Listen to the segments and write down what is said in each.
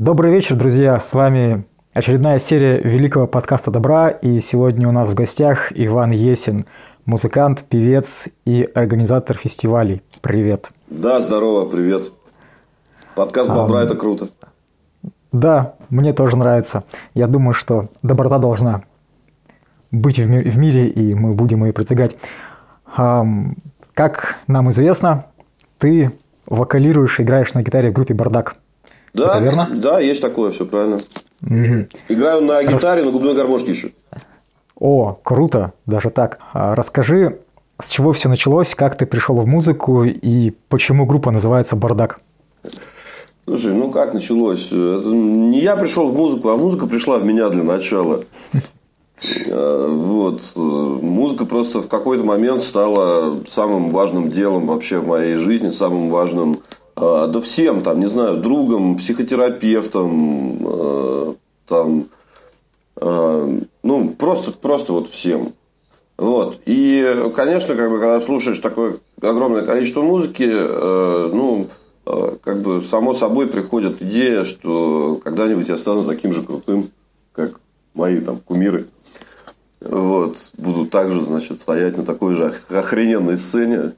Добрый вечер, друзья! С вами очередная серия великого подкаста «Добра», и сегодня у нас в гостях Иван Есин, музыкант, певец и организатор фестивалей. Привет! Да, здорово, привет! Подкаст «Бобра» а, – это круто. Да, мне тоже нравится. Я думаю, что доброта должна быть в, ми- в мире, и мы будем ее продвигать. А, как нам известно, ты вокалируешь, играешь на гитаре в группе «Бардак». Да, Это верно? Да, есть такое, все правильно. Угу. Играю на гитаре, Рас... на губной гармошке еще. О, круто, даже так. А расскажи, с чего все началось, как ты пришел в музыку и почему группа называется «Бардак»? Слушай, ну как началось? Не я пришел в музыку, а музыка пришла в меня для начала. А, вот. Музыка просто в какой-то момент стала самым важным делом вообще в моей жизни, самым важным да всем, там, не знаю, другом, психотерапевтом, а, там, а, ну, просто, просто вот всем. Вот. И, конечно, как бы, когда слушаешь такое огромное количество музыки, ну, как бы само собой приходит идея, что когда-нибудь я стану таким же крутым, как мои там кумиры. Вот. Буду также, значит, стоять на такой же охрененной сцене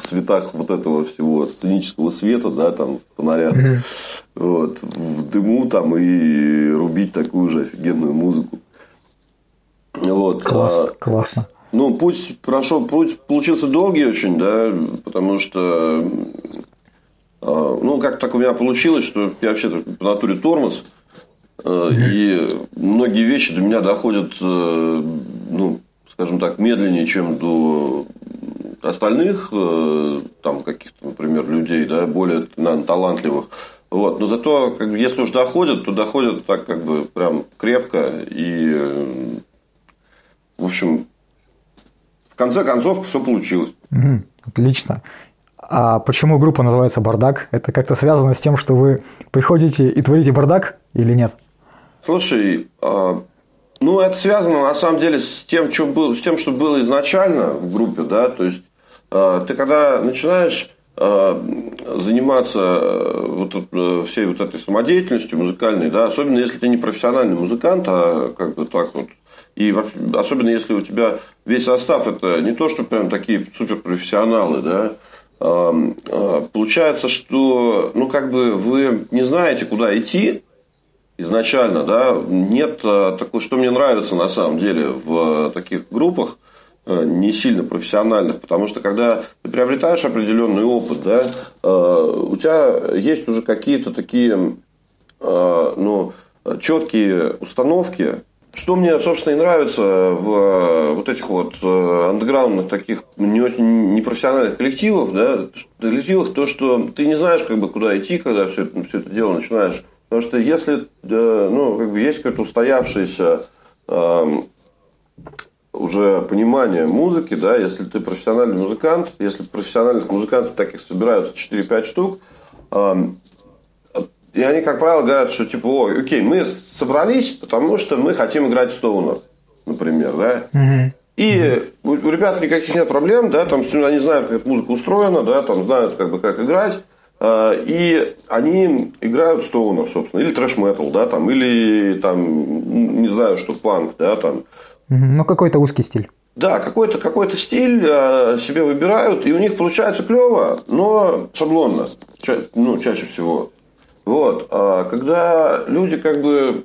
в цветах вот этого всего сценического света, да, там, в фонарях, mm-hmm. вот, в дыму там и рубить такую же офигенную музыку. Вот. Класс, а, классно. Ну, путь прошел, путь получился долгий очень, да, потому что, а, ну, как так у меня получилось, что я вообще по натуре тормоз, mm-hmm. и многие вещи до меня доходят, э, ну, скажем так, медленнее, чем до остальных э, там каких-то, например, людей, да, более наверное, талантливых. Вот. Но зато, как бы, если уж доходят, то доходят так как бы прям крепко. И, в общем, в конце концов все получилось. Угу, отлично. А почему группа называется «Бардак»? Это как-то связано с тем, что вы приходите и творите бардак или нет? Слушай, а, ну, это связано на самом деле с тем, что было, с тем, что было изначально в группе, да, то есть ты когда начинаешь а, заниматься э, вот, э, всей вот этой самодеятельностью музыкальной, да, особенно если ты не профессиональный музыкант, а как бы так вот, и особенно если у тебя весь состав это не то, что прям такие суперпрофессионалы, да, а, получается, что ну как бы вы не знаете, куда идти изначально, да, нет такого, что мне нравится на самом деле в таких группах – Э, не сильно профессиональных, потому что когда ты приобретаешь определенный опыт, да, э, у тебя есть уже какие-то такие э, ну, четкие установки, что мне, собственно, и нравится в вот этих вот андеграундных таких не очень непрофессиональных коллективов, да, коллективах, то, что ты не знаешь, как бы, куда идти, когда все это, все это дело начинаешь. Потому что если, ну, как бы есть какое-то устоявшееся эм, уже понимание музыки, да, если ты профессиональный музыкант, если профессиональных музыкантов таких собираются 4-5 штук, и они, как правило, говорят, что типа, ой, окей, мы собрались, потому что мы хотим играть стоунер, например, да. Угу. И у, у ребят никаких нет проблем, да, там они знают, как эта музыка устроена, да, там знают, как бы, как играть. А, и они играют стоунер, собственно, или трэш-метал, да, там, или там, не знаю, что панк, да, там. Ну, какой-то узкий стиль. Да, какой-то какой стиль э, себе выбирают, и у них получается клево, но шаблонно, ча- ну, чаще всего. Вот. А когда люди как бы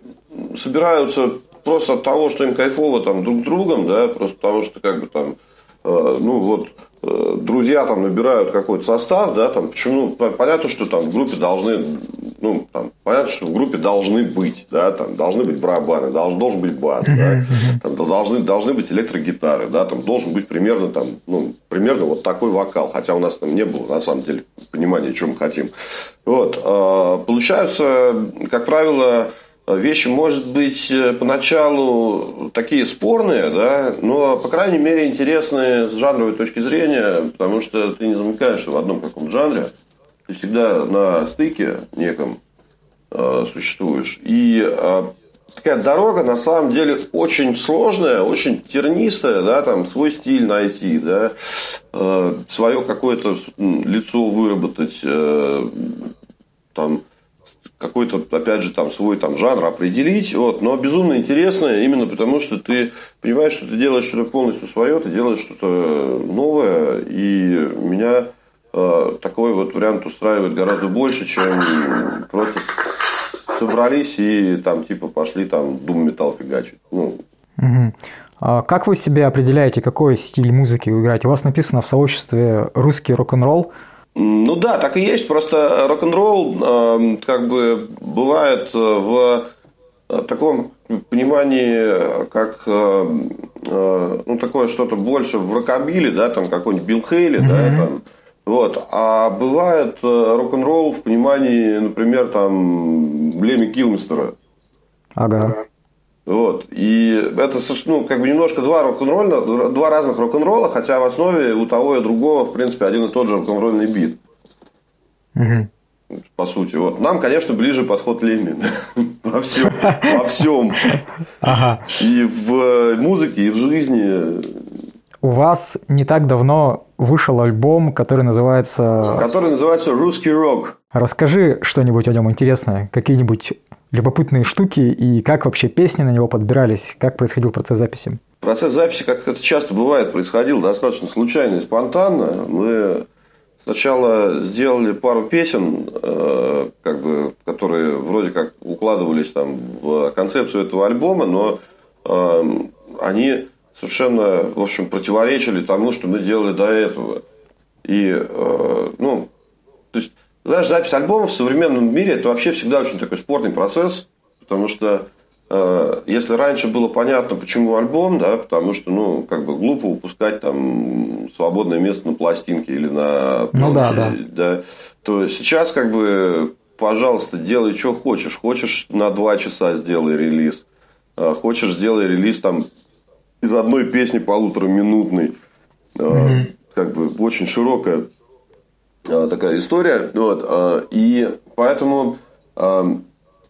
собираются просто от того, что им кайфово там друг другом, да, просто потому что как бы там, э, ну вот друзья там набирают какой-то состав, да, там, почему, понятно, что там в группе должны, ну, там, понятно, что в группе должны быть, да, там, должны быть барабаны, должен, должен быть бас, да, там, должны, должны быть электрогитары, да, там, должен быть примерно, там, ну, примерно вот такой вокал, хотя у нас там не было, на самом деле, понимания, что мы хотим. Вот, а, получаются, как правило, вещи, может быть, э, поначалу такие спорные, да, но, по крайней мере, интересные с жанровой точки зрения, потому что ты не замыкаешься в одном каком жанре, ты всегда на стыке неком э, существуешь. И э, такая дорога, на самом деле, очень сложная, очень тернистая, да, там, свой стиль найти, да, э, свое какое-то лицо выработать, э, какой-то, опять же, там свой там жанр определить, вот, но безумно интересно именно потому, что ты понимаешь, что ты делаешь что-то полностью свое, ты делаешь что-то новое, и меня э, такой вот вариант устраивает гораздо больше, чем просто собрались и там типа пошли там дум металл фигачить. Ну. Угу. А как вы себе определяете, какой стиль музыки вы играете? У вас написано в сообществе русский рок-н-ролл. Ну да, так и есть. Просто рок-н-ролл э, как бы бывает э, в э, таком понимании, как э, э, ну такое что-то больше в рокобиле, да, там какой-нибудь Билл Хейли, mm-hmm. да, там. Вот. А бывает э, рок-н-ролл в понимании, например, там Леми Килмистера. Ага. Вот. И это ну, как бы немножко два рок-н-ролла, два разных рок-н-ролла, хотя в основе у того и другого, в принципе, один и тот же рок-н-ролльный бит. Угу. По сути. Вот. Нам, конечно, ближе подход Леми во всем. Во всем. Ага. И в музыке, и в жизни. У вас не так давно вышел альбом, который называется... Который называется «Русский рок». Расскажи что-нибудь о нем интересное, какие-нибудь любопытные штуки и как вообще песни на него подбирались, как происходил процесс записи? Процесс записи, как это часто бывает, происходил достаточно случайно и спонтанно. Мы сначала сделали пару песен, э, как бы, которые вроде как укладывались там в концепцию этого альбома, но э, они совершенно, в общем, противоречили тому, что мы делали до этого. И, э, ну, знаешь, запись альбомов в современном мире это вообще всегда очень такой спорный процесс, потому что э, если раньше было понятно, почему альбом, да, потому что, ну, как бы глупо упускать там свободное место на пластинке или на ну, да, да. да, то сейчас как бы, пожалуйста, делай, что хочешь. Хочешь на два часа сделай релиз, э, хочешь сделай релиз там из одной песни полутораминутной. Э, mm-hmm. Как бы очень широкая Э, такая история. Вот, э, и поэтому, э,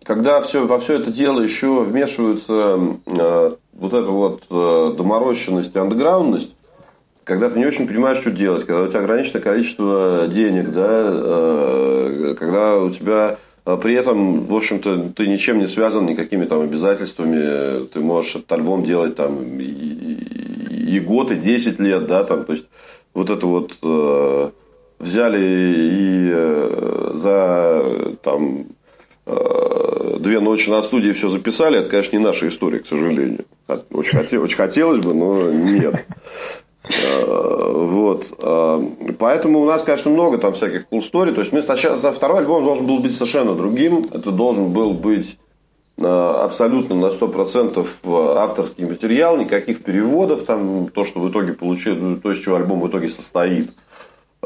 когда все, во все это дело еще вмешиваются вот эта вот доморощенность и андеграундность, когда ты не очень понимаешь, что делать, когда у тебя ограниченное количество денег, да, когда у тебя при этом, в общем-то, ты ничем не связан никакими там обязательствами, ты можешь этот альбом делать там и, и год, и 10 лет, да, там, то есть вот это вот взяли и э, за там э, две ночи на студии все записали, это, конечно, не наша история, к сожалению. Очень, хотел, очень хотелось бы, но нет. Э, вот. Поэтому у нас, конечно, много там всяких cool story. То есть, мы сначала, второй альбом должен был быть совершенно другим. Это должен был быть абсолютно на 100% авторский материал, никаких переводов, там, то, что в итоге получилось, то, из чего альбом в итоге состоит.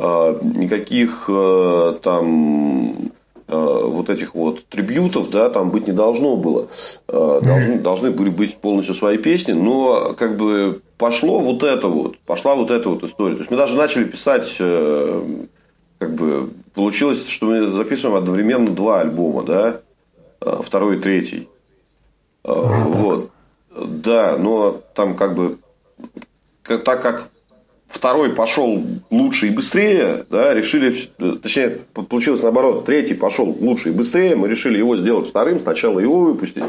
А, никаких э, там э, вот этих вот трибютов, да, там быть не должно было. Э, должны, должны были быть полностью свои песни, но как бы пошло вот это вот, пошла вот эта вот история. То есть мы даже начали писать, как бы получилось, что мы записываем одновременно два альбома, да, второй и третий. А, вот. Да, но там как бы так как второй пошел лучше и быстрее, да, решили, точнее, получилось наоборот, третий пошел лучше и быстрее, мы решили его сделать вторым, сначала его выпустить,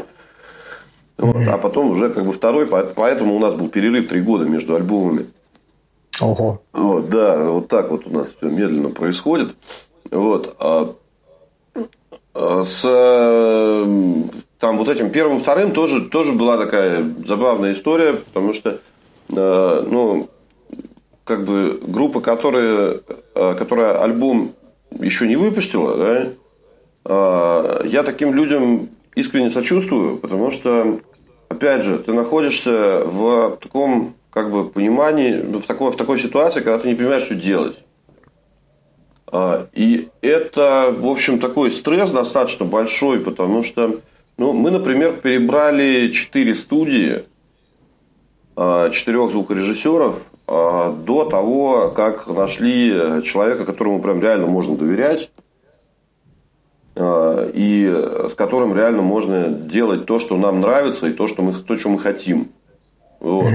вот, а потом уже как бы второй, поэтому у нас был перерыв три года между альбомами. Ого. Вот, да, вот так вот у нас все медленно происходит. Вот. А, а с там вот этим первым, вторым тоже, тоже была такая забавная история, потому что э, ну, как бы группа, которая, э, которая альбом еще не выпустила, да, э, я таким людям искренне сочувствую, потому что, опять же, ты находишься в таком как бы понимании, в такой, в такой ситуации, когда ты не понимаешь, что делать. А, и это, в общем, такой стресс достаточно большой, потому что ну, мы, например, перебрали четыре студии, а, четырех звукорежиссеров, а, до того, как нашли человека, которому прям реально можно доверять, а, и с которым реально можно делать то, что нам нравится, и то, что мы, то, что мы хотим. Вот.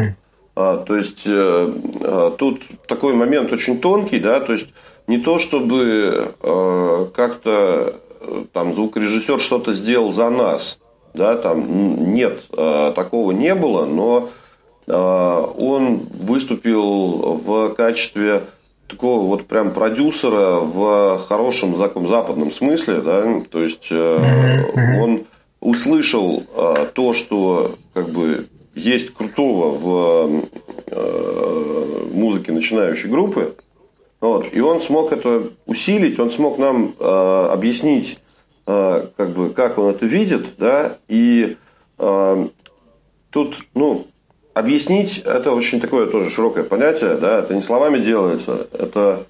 Mm-hmm. то есть э, тут такой момент очень тонкий, да, то есть не то, чтобы э, как-то там звукорежиссер что-то сделал за нас. Да, там нет, такого не было, но он выступил в качестве такого вот прям продюсера в хорошем таком западном смысле, да, то есть он услышал то, что как бы есть крутого в музыке начинающей группы, вот, и он смог это усилить, он смог нам э, объяснить, э, как бы, как он это видит, да, и э, тут, ну, объяснить это очень такое тоже широкое понятие, да, это не словами делается, это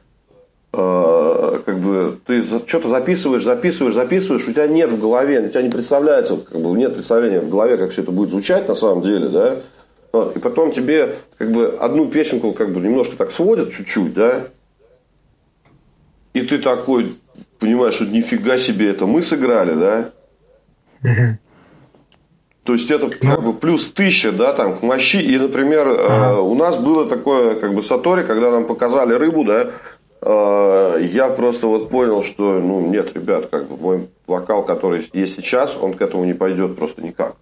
э, как бы ты что-то записываешь, записываешь, записываешь, у тебя нет в голове, у тебя не представляется, как бы нет представления в голове, как все это будет звучать на самом деле, да, и потом тебе как бы одну песенку как бы немножко так сводят чуть-чуть, да, и ты такой понимаешь, что нифига себе это мы сыграли, да? То есть это ну. как бы плюс тысяча, да, там к мощи. И, например, э, ага. у нас было такое, как бы сатори, когда нам показали рыбу, да, э, я просто вот понял, что, ну, нет, ребят, как бы мой вокал, который есть сейчас, он к этому не пойдет просто никак.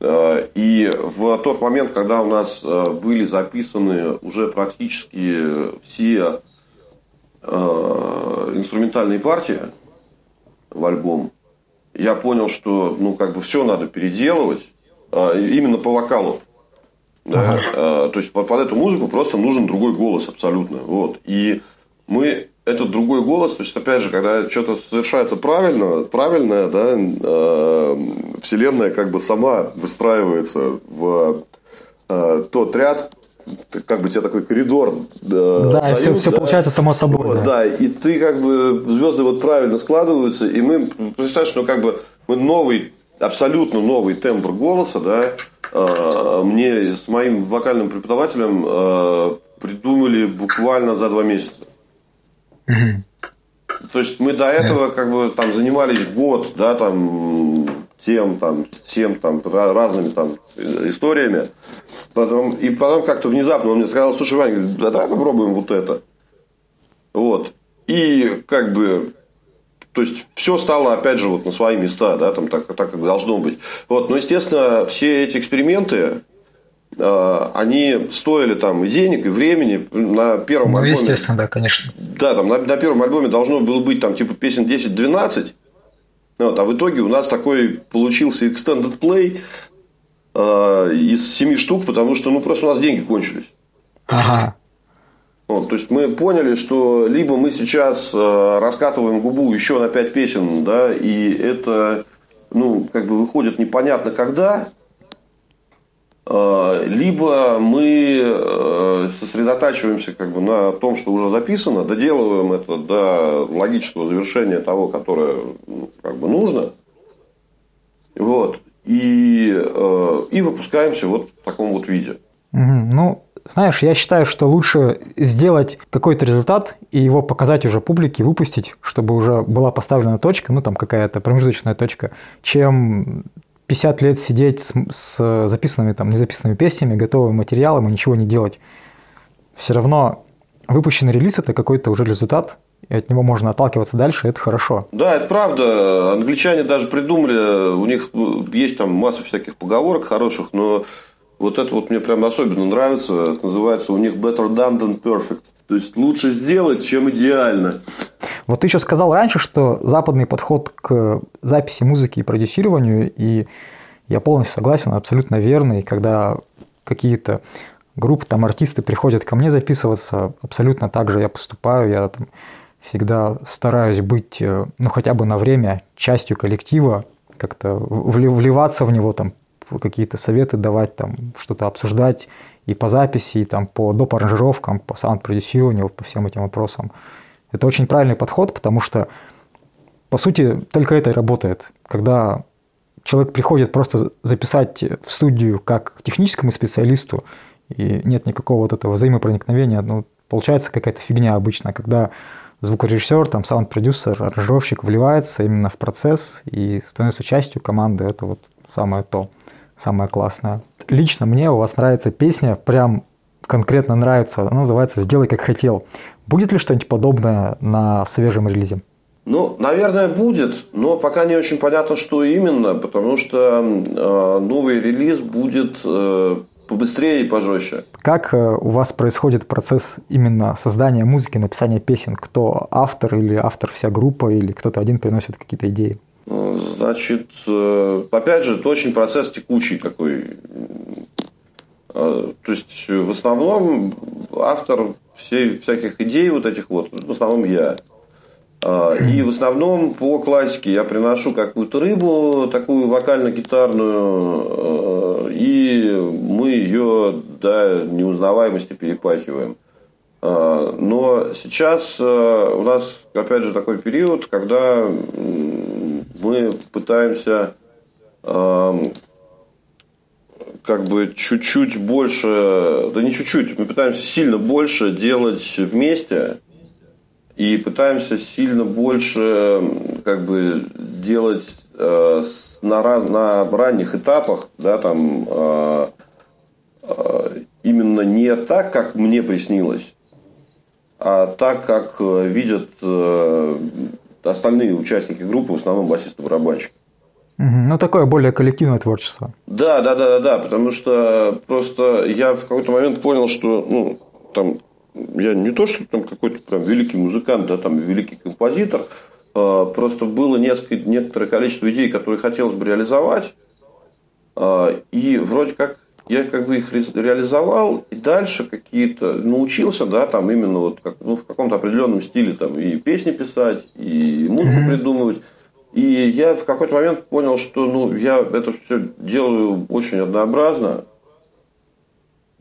Э, и в тот момент, когда у нас были записаны уже практически все э, инструментальные партии в альбом, я понял, что ну как бы все надо переделывать э, именно по вокалу. Да? Ага. Э, то есть под, под эту музыку просто нужен другой голос абсолютно. Вот. И мы этот другой голос, то есть, опять же, когда что-то совершается правильно, правильное, да, э, Вселенная как бы сама выстраивается в э, тот ряд, как бы тебе такой коридор да, да дают, все, все да? получается само собой. Вот, да. да, и ты как бы звезды вот правильно складываются, и мы, представляешь, ну как бы мы новый, абсолютно новый тембр голоса, да, э, мне с моим вокальным преподавателем э, придумали буквально за два месяца. То есть мы до этого как бы там занимались год, да, там тем, там, тем, там, разными там историями. Потом, и потом как-то внезапно он мне сказал, слушай, говорит, да давай попробуем вот это. Вот. И как бы то есть все стало, опять же, вот на свои места, да, там так, так как должно быть. Вот, но, естественно, все эти эксперименты, э, они стоили там и денег, и времени. На первом ну, альбоме. естественно, да, конечно. Да, там на, на первом альбоме должно было быть там типа песен 10-12. Вот, а в итоге у нас такой получился extended play э, из семи штук, потому что ну просто у нас деньги кончились. Ага. Вот, то есть мы поняли, что либо мы сейчас э, раскатываем губу еще на пять песен, да, и это ну, как бы выходит непонятно когда, либо мы э, сосредотачиваемся как бы на том, что уже записано, доделываем это до логического завершения того, которое ну, как бы нужно, вот, и, э, и выпускаемся вот в таком вот виде. Угу. Ну, знаешь, я считаю, что лучше сделать какой-то результат и его показать уже публике, выпустить, чтобы уже была поставлена точка, ну там какая-то промежуточная точка, чем 50 лет сидеть с, с записанными, там, незаписанными песнями, готовым материалом и ничего не делать. Все равно выпущенный релиз – это какой-то уже результат, и от него можно отталкиваться дальше, это хорошо. Да, это правда. Англичане даже придумали, у них есть там масса всяких поговорок хороших, но вот это вот мне прям особенно нравится. Это называется у них better done than perfect. То есть лучше сделать, чем идеально. Вот ты еще сказал раньше, что западный подход к записи музыки и продюсированию, и я полностью согласен, абсолютно верный, когда какие-то группы, там артисты приходят ко мне записываться, абсолютно так же я поступаю, я там всегда стараюсь быть, э, ну хотя бы на время частью коллектива, как-то вливаться в него, там какие-то советы давать, там что-то обсуждать и по записи, и там по доп. аранжировкам, по саунд-продюсированию, по всем этим вопросам. Это очень правильный подход, потому что, по сути, только это и работает. Когда человек приходит просто записать в студию как техническому специалисту, и нет никакого вот этого взаимопроникновения, ну, получается какая-то фигня обычно, когда звукорежиссер, там, саунд-продюсер, аранжировщик вливается именно в процесс и становится частью команды, это вот самое то, самое классное. Лично мне у вас нравится песня, прям конкретно нравится, она называется «Сделай как хотел». Будет ли что-нибудь подобное на свежем релизе? Ну, наверное, будет, но пока не очень понятно, что именно, потому что э, новый релиз будет э, побыстрее и пожестче. Как э, у вас происходит процесс именно создания музыки, написания песен? Кто автор или автор вся группа, или кто-то один приносит какие-то идеи? Ну, значит, э, опять же, это очень процесс текучий такой. Э, то есть, в основном автор всей, всяких идей вот этих вот, в основном я. А, и в основном по классике я приношу какую-то рыбу, такую вокально-гитарную, э, и мы ее до неузнаваемости перепахиваем. А, но сейчас э, у нас, опять же, такой период, когда мы пытаемся как бы чуть-чуть больше, да не чуть-чуть, мы пытаемся сильно больше делать вместе, и пытаемся сильно больше как бы делать э, на, на ранних этапах, да, там э, э, именно не так, как мне приснилось, а так, как видят э, остальные участники группы, в основном басист и. Ну, такое более коллективное творчество. Да, да, да, да, да, потому что просто я в какой-то момент понял, что ну, там я не то, что там какой-то прям великий музыкант, да, там великий композитор, а, просто было несколько, некоторое количество идей, которые хотелось бы реализовать, а, и вроде как я как бы их реализовал, и дальше какие-то научился, да, там именно вот как, ну, в каком-то определенном стиле там и песни писать, и музыку mm-hmm. придумывать. И я в какой-то момент понял, что ну, я это все делаю очень однообразно.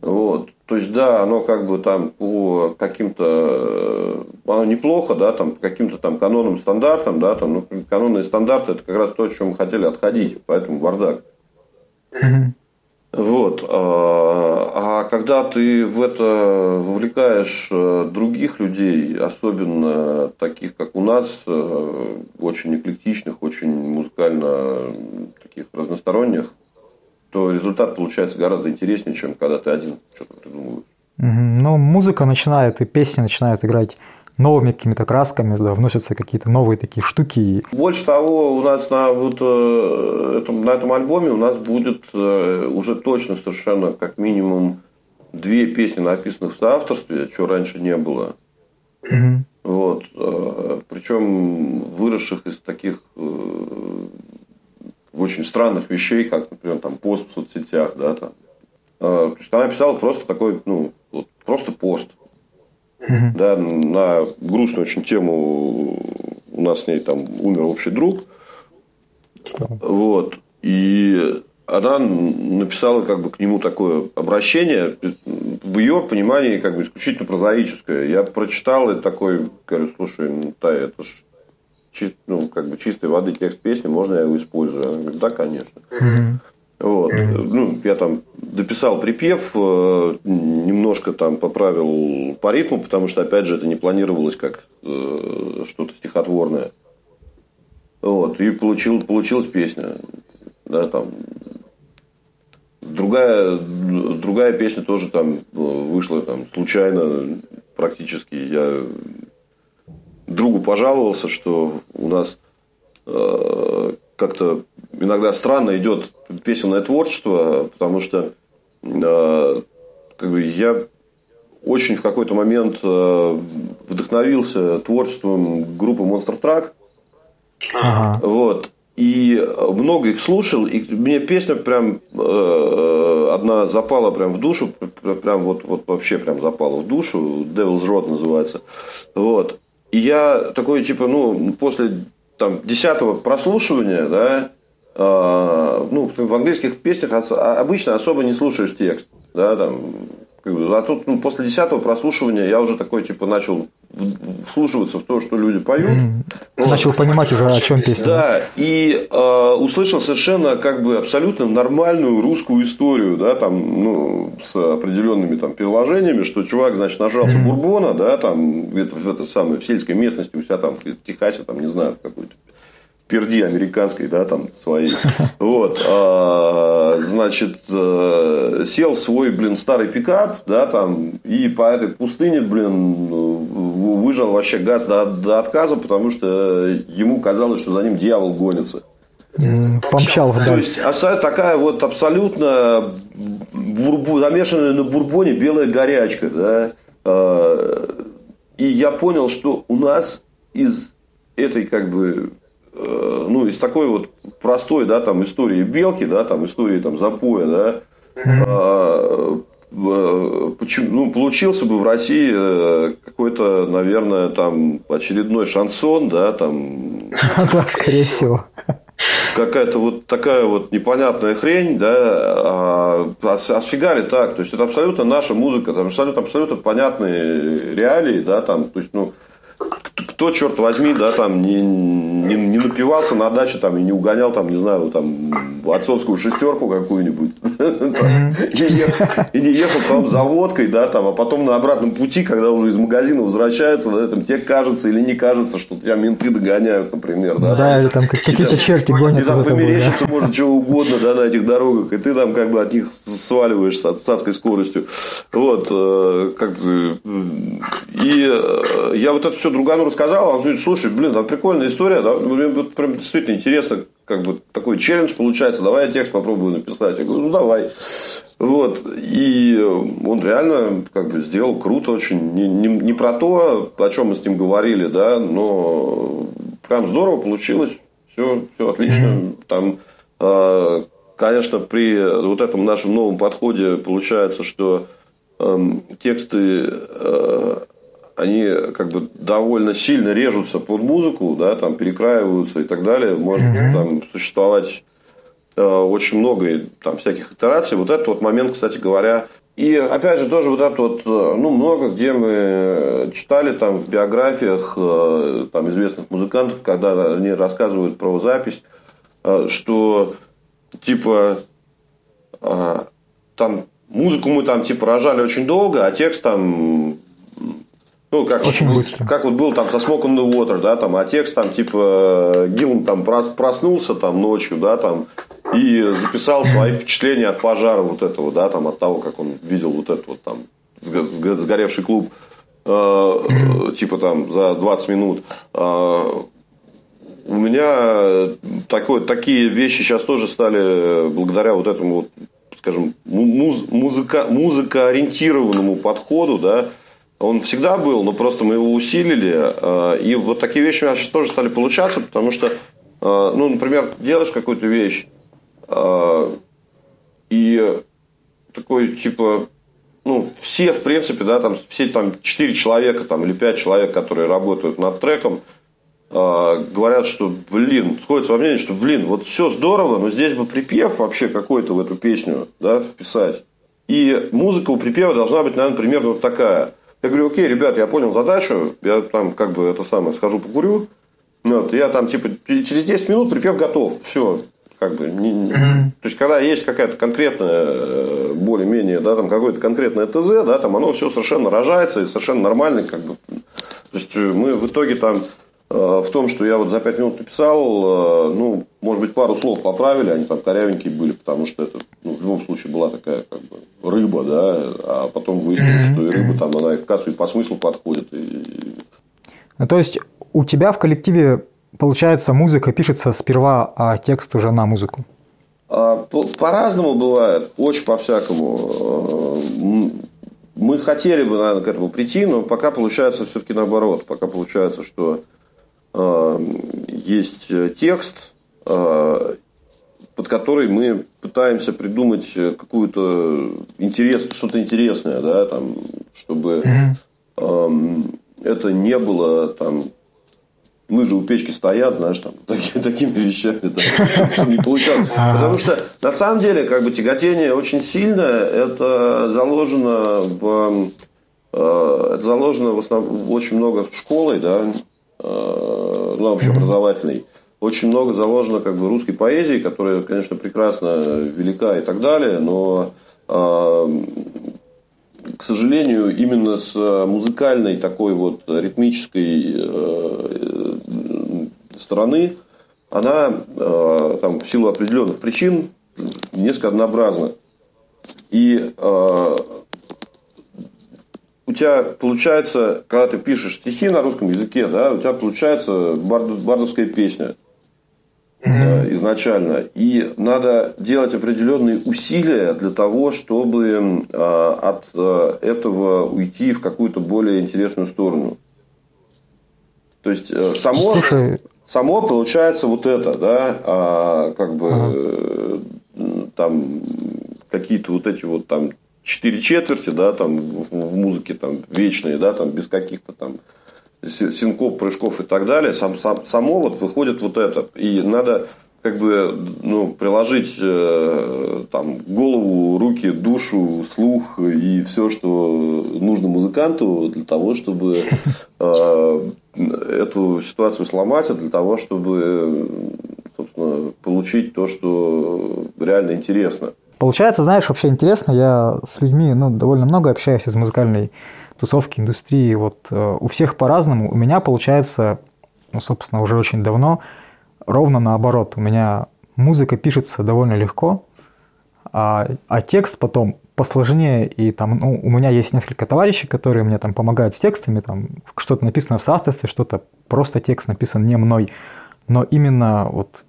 Вот. То есть, да, оно как бы там по каким-то, э, оно неплохо, да, там, по каким-то там канонным стандартам, да, там, ну, канонные стандарты, это как раз то, от чем мы хотели отходить, поэтому бардак. Вот. А, а когда ты в это вовлекаешь э, других людей, особенно таких, как у нас, э, очень эклектичных, очень музыкально таких разносторонних, то результат получается гораздо интереснее, чем когда ты один что-то придумываешь. Ну, музыка начинает, и песни начинают играть новыми какими-то красками, да, вносятся какие-то новые такие штуки. Больше того, у нас на, вот, э, этом, на этом альбоме у нас будет э, уже точно совершенно как минимум две песни, написанных в соавторстве, чего раньше не было. Угу. Вот. Э, Причем выросших из таких очень странных вещей, как, например, там пост в соцсетях, да, там. То есть она писала просто такой, ну, вот, просто пост. Mm-hmm. Да, на грустную очень тему у нас с ней там умер общий друг. Вот. И она написала как бы к нему такое обращение, в ее понимании как бы исключительно прозаическое. Я прочитал и такой, говорю, слушай, ну, та, это ж чист, ну, как бы чистой воды текст песни, можно я его использую? Она говорит, да, конечно. Mm-hmm. Вот. Ну, я там дописал припев, э, немножко там поправил по ритму, потому что, опять же, это не планировалось как э, что-то стихотворное. Вот. И получил, получилась песня. Да, там. Другая, другая песня тоже там вышла там, случайно практически. Я другу пожаловался, что у нас э, как-то иногда странно идет песенное творчество, потому что э, как бы я очень в какой-то момент э, вдохновился творчеством группы Monster Truck. Ага. Вот. И много их слушал, и мне песня прям э, одна запала прям в душу, прям вот, вот вообще прям запала в душу, Devil's Road называется. Вот. И я такой, типа, ну, после там, десятого прослушивания, да, э, ну, в английских песнях а, обычно особо не слушаешь текст, да, там, а тут ну, после десятого прослушивания я уже такой, типа, начал вслушиваться в то, что люди поют. Mm. Начал понимать уже, о чем песня. Да, и э, услышал совершенно как бы абсолютно нормальную русскую историю, да, там, ну, с определенными там переложениями, что чувак, значит, нажрался mm. бурбона, да, там, где-то в этой самой в сельской местности у себя там в Техасе, там, не знаю, какой-то перди американской, да, там, своей. Вот, а, значит, э, сел в свой, блин, старый пикап, да, там, и по этой пустыне, блин, выжал вообще газ до, до отказа, потому что ему казалось, что за ним дьявол гонится. Помчал вдаль. То есть, такая вот абсолютно бурбу, замешанная на бурбоне белая горячка, да. А, и я понял, что у нас из этой как бы ну, из такой вот простой, да, там, истории белки, да, там, истории там запоя, да, а, э, почему, ну, получился бы в России э, какой-то, наверное, там очередной шансон, да, там. Да, скорее всего. Какая-то вот такая вот непонятная хрень, да, а, а, а сфига ли так? То есть это абсолютно наша музыка, там абсолютно, абсолютно понятные реалии, да, там, то есть, ну, кто, черт возьми, да, там не, не, не напивался на даче там, и не угонял, там, не знаю, там, отцовскую шестерку какую-нибудь. И не ехал там за водкой, да, там, а потом на обратном пути, когда уже из магазина возвращается, да, там, тебе кажется или не кажется, что тебя менты догоняют, например, да. Да, или там какие-то черти гонят. И там померещится, может, чего угодно, да, на этих дорогах, и ты там как бы от них сваливаешься с адской скоростью. Вот, э, как бы, и э, я вот это все другану рассказал, он говорит, слушай, блин, там прикольная история, да, мне вот прям действительно интересно, как бы такой челлендж получается, давай я текст попробую написать. Я говорю, ну давай. Вот. И он реально как бы сделал круто очень. Не, не, не про то, о чем мы с ним говорили, да, но прям здорово получилось. Все, все отлично. Там, э, конечно, при вот этом нашем новом подходе получается, что э, тексты э, они как бы довольно сильно режутся под музыку, да, там перекраиваются и так далее. Может mm-hmm. там существовать э, очень много там всяких итераций. Вот этот вот момент, кстати говоря, и опять же тоже вот это вот, э, ну много где мы читали там в биографиях э, там известных музыкантов, когда они рассказывают про запись, э, что типа э, там музыку мы там типа рожали очень долго, а текст там ну, как, Очень вот, быстро. как вот был там со Smoke on the Water, да, там, а текст там типа Гилм там проснулся там ночью, да, там, и записал свои впечатления от пожара вот этого, да, там, от того, как он видел вот этот вот там сгоревший клуб, э, типа там за 20 минут. Э, у меня такой, такие вещи сейчас тоже стали благодаря вот этому вот, скажем, муз, музыка, музыкоориентированному подходу, да, он всегда был, но просто мы его усилили. Э, и вот такие вещи у нас сейчас тоже стали получаться, потому что, э, ну, например, делаешь какую-то вещь, э, и такой, типа, ну, все, в принципе, да, там, все там четыре человека там, или пять человек, которые работают над треком, говорят, что, блин, сходится во мнении, что, блин, вот все здорово, но здесь бы припев вообще какой-то в эту песню, да, вписать. И музыка у припева должна быть, наверное, примерно вот такая – я говорю, окей, ребят, я понял задачу, я там как бы это самое, схожу покурю. Вот, я там типа через 10 минут припев готов. Все, как бы не, не... То есть когда есть какая-то конкретная э, более-менее да там какое-то конкретное ТЗ да там оно все совершенно рожается и совершенно нормально как бы то есть э, мы в итоге там Э, в том, что я вот за пять минут написал, ну, может быть, пару слов поправили, они там корявенькие были, потому что это ну, в любом случае была такая как бы рыба, да, а потом выяснилось, что и рыба там, она и в кассу, и по смыслу подходит. И... Ну, то есть, у тебя в коллективе, получается, музыка пишется сперва, а текст уже на музыку? А, по-разному бывает, очень по-всякому. Э, мы хотели бы, наверное, к этому прийти, но пока получается все-таки наоборот. Пока получается, что Э, есть текст, э, под который мы пытаемся придумать какую-то интерес, что-то интересное, да, там, чтобы mm-hmm. это не было там лыжи у печки стоят, знаешь, там, такими, такими вещами, да, чтобы не получалось. Потому что, на самом деле, как бы тяготение очень сильное, это заложено в, э, это заложено в основном очень много школой, да, Э, ну, общеобразовательный, очень много заложено как бы русской поэзии, которая, конечно, прекрасно велика и так далее, но э, к сожалению, именно с музыкальной такой вот ритмической э, стороны она э, там, в силу определенных причин несколько однообразна. И э, у тебя получается, когда ты пишешь стихи на русском языке, да, у тебя получается бард, бардовская песня mm-hmm. изначально. И надо делать определенные усилия для того, чтобы э, от э, этого уйти в какую-то более интересную сторону. То есть э, само, Слушай... само получается вот это, да, а, как бы ага. там какие-то вот эти вот там четыре четверти, да, там в музыке там вечные, да, там без каких-то там синкоп, прыжков и так далее, сам, сам, само вот выходит вот это. И надо как бы ну, приложить э, там, голову, руки, душу, слух и все, что нужно музыканту для того, чтобы э, эту ситуацию сломать, а для того, чтобы собственно, получить то, что реально интересно. Получается, знаешь, вообще интересно, я с людьми ну, довольно много общаюсь из музыкальной тусовки, индустрии. Вот э, у всех по-разному. У меня получается, ну, собственно, уже очень давно, ровно наоборот. У меня музыка пишется довольно легко, а, а текст потом посложнее. И там, ну, у меня есть несколько товарищей, которые мне там помогают с текстами. Там что-то написано в соавторстве, что-то просто текст написан не мной. Но именно вот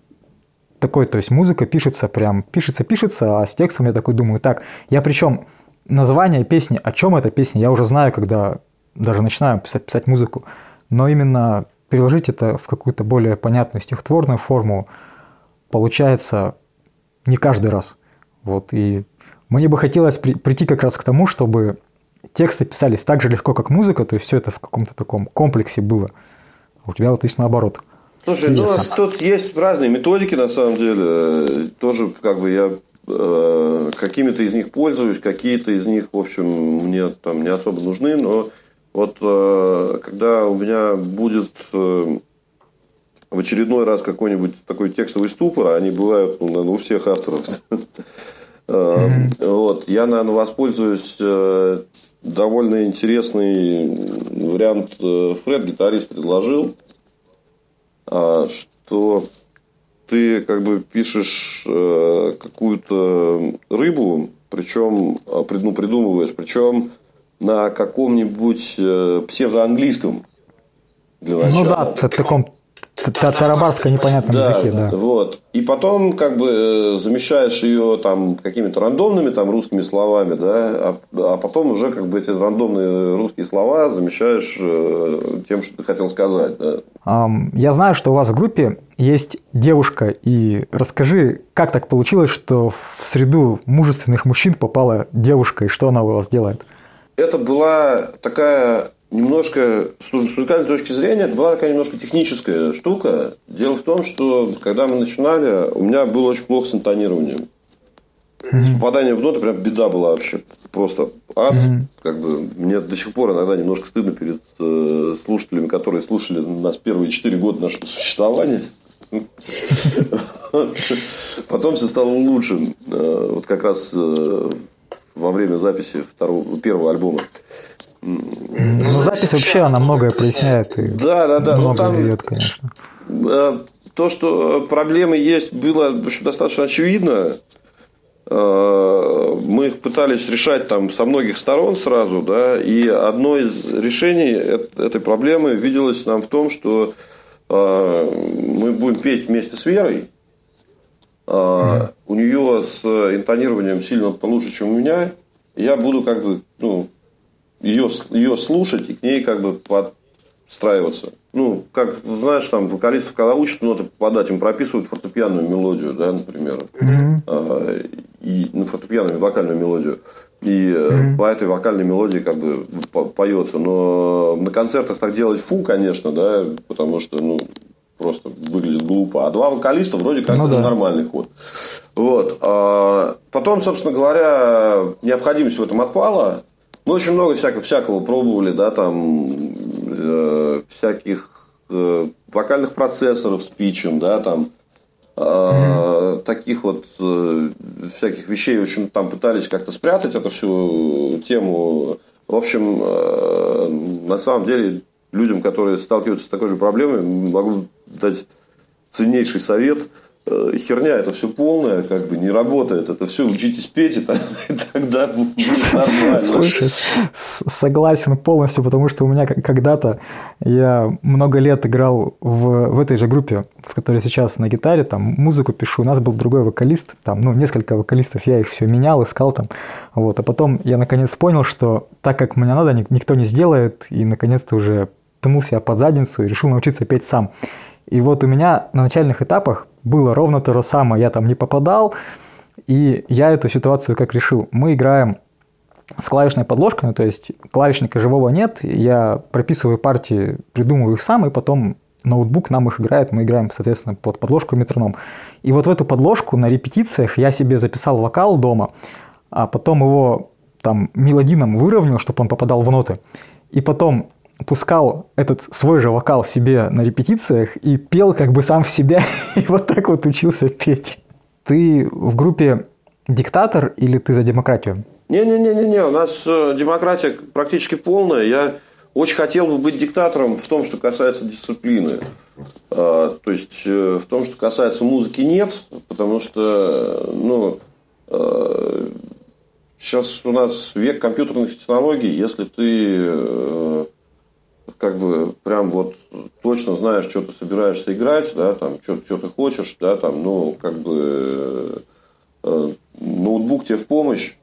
такой, то есть музыка пишется прям, пишется, пишется, а с текстом я такой думаю, так, я причем название песни, о чем эта песня, я уже знаю, когда даже начинаю писать, писать музыку, но именно переложить это в какую-то более понятную стихотворную форму получается не каждый раз. Вот, и мне бы хотелось при, прийти как раз к тому, чтобы тексты писались так же легко, как музыка, то есть все это в каком-то таком комплексе было. А у тебя вот есть наоборот. Слушай, ну, у нас тут есть разные методики, на самом деле. Тоже, как бы, я э, какими-то из них пользуюсь, какие-то из них, в общем, мне там не особо нужны, но вот э, когда у меня будет э, в очередной раз какой-нибудь такой текстовый ступор, они бывают ну, наверное, у всех авторов, вот, я, наверное, воспользуюсь довольно интересный вариант Фред, гитарист, предложил – а, что ты как бы пишешь э, какую-то рыбу, причем а, ну, придумываешь, причем на каком-нибудь э, псевдоанглийском для начала. Ну да, в таком Тарабарском непонятном да, языке, да. Вот. И потом как бы э, замещаешь ее там какими-то рандомными там русскими словами, да, а, а потом уже как бы эти рандомные русские слова замещаешь э, тем, что ты хотел сказать, да. Я знаю, что у вас в группе есть девушка, и расскажи, как так получилось, что в среду мужественных мужчин попала девушка, и что она у вас делает? Это была такая немножко, с музыкальной точки зрения, это была такая немножко техническая штука. Дело в том, что когда мы начинали, у меня было очень плохо с интонированием. Mm-hmm. С попаданием в ноты прям беда была вообще. Просто ад. Mm-hmm. Как бы, мне до сих пор иногда немножко стыдно перед э, слушателями, которые слушали нас первые четыре года нашего существования. Потом все стало лучше. Э, вот как раз э, во время записи второго, первого альбома. Ну, запись вообще, она многое проясняет и да, да, да. много там, дает, конечно. Э, то, что проблемы есть, было достаточно очевидно. Э, мы их пытались решать там со многих сторон сразу, да, и одно из решений этой проблемы виделось нам в том, что э, мы будем петь вместе с Верой. У нее с интонированием сильно получше, чем у меня. Я буду как бы ну, ее, ее слушать и к ней как бы подстраиваться. Ну, как, знаешь, там, вокалистов, когда учат ноты попадать, им прописывают фортепианную мелодию, да, например. Mm-hmm. И, ну, фортепианную вокальную мелодию. И mm-hmm. по этой вокальной мелодии как бы поется. Но на концертах так делать фу, конечно, да, потому что, ну, просто выглядит глупо. А два вокалиста вроде как ну, да. нормальный ход. Вот. А потом, собственно говоря, необходимость в этом отпала. Мы очень много всякого, всякого пробовали, да, там э, всяких э, вокальных процессоров с питчем, да, там э, mm-hmm. таких вот э, всяких вещей, в общем, там пытались как-то спрятать эту всю тему. В общем, э, на самом деле, людям, которые сталкиваются с такой же проблемой, могу дать ценнейший совет – херня это все полная, как бы не работает. Это все учитесь петь, и тогда будет нормально. Слушай, согласен полностью, потому что у меня когда-то я много лет играл в, в этой же группе, в которой сейчас на гитаре, там музыку пишу. У нас был другой вокалист, там, ну, несколько вокалистов, я их все менял, искал там. Вот, а потом я наконец понял, что так как мне надо, никто не сделает, и наконец-то уже пнул себя под задницу и решил научиться петь сам. И вот у меня на начальных этапах было ровно то же самое. Я там не попадал, и я эту ситуацию как решил. Мы играем с клавишной подложкой, ну, то есть клавишника живого нет, я прописываю партии, придумываю их сам, и потом ноутбук нам их играет, мы играем, соответственно, под подложку метроном. И вот в эту подложку на репетициях я себе записал вокал дома, а потом его там мелодином выровнял, чтобы он попадал в ноты. И потом пускал этот свой же вокал себе на репетициях и пел как бы сам в себя, и вот так вот учился петь. Ты в группе диктатор или ты за демократию? Не-не-не-не, у нас э, демократия практически полная. Я очень хотел бы быть диктатором в том, что касается дисциплины. А, то есть э, в том, что касается музыки, нет, потому что ну, сейчас э, у нас век компьютерных технологий. Если ты как бы прям вот точно знаешь, что ты собираешься играть, да, там, что, что ты хочешь, да, там, ну, как бы э, ноутбук тебе в помощь,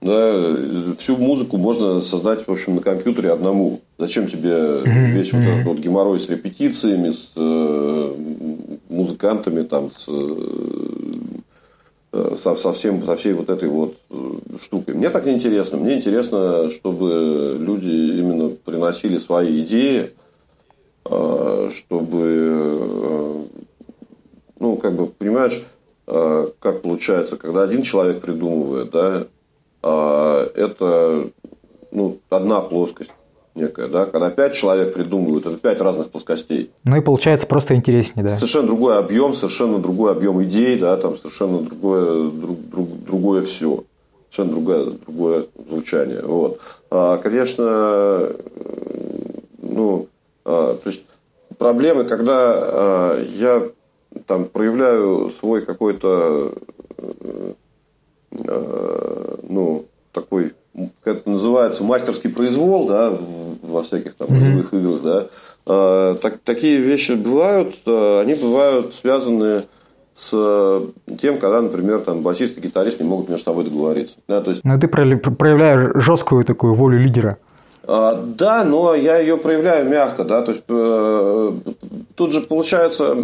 да, всю музыку можно создать, в общем, на компьютере одному. Зачем тебе весь вот этот вот геморрой с репетициями, с э, музыкантами, там, с Э, со, со, всем, со всей вот этой вот э, штукой. Мне так не интересно. Мне интересно, чтобы люди именно приносили свои идеи, э, чтобы, ну, как бы, понимаешь, как получается, когда один человек придумывает, да, это, ну, одна плоскость некая, да, когда пять человек придумывают, это пять разных плоскостей. Ну и получается просто интереснее, да. Совершенно другой объем, совершенно другой объем идей, да, там совершенно другое, друг, друг, другое все. Совершенно другое, другое звучание. Вот. А, конечно, ну, а, то есть проблемы, когда а, я там проявляю свой какой-то а, ну, такой как это называется, мастерский произвол, да, во всяких там ролевых mm-hmm. играх, да, а, так, такие вещи бывают, а, они бывают связаны с тем, когда, например, там басист и гитарист не могут между собой договориться. Да, то есть... Но ты проявляешь жесткую такую волю лидера. А, да, но я ее проявляю мягко, да, то есть э, тут же получается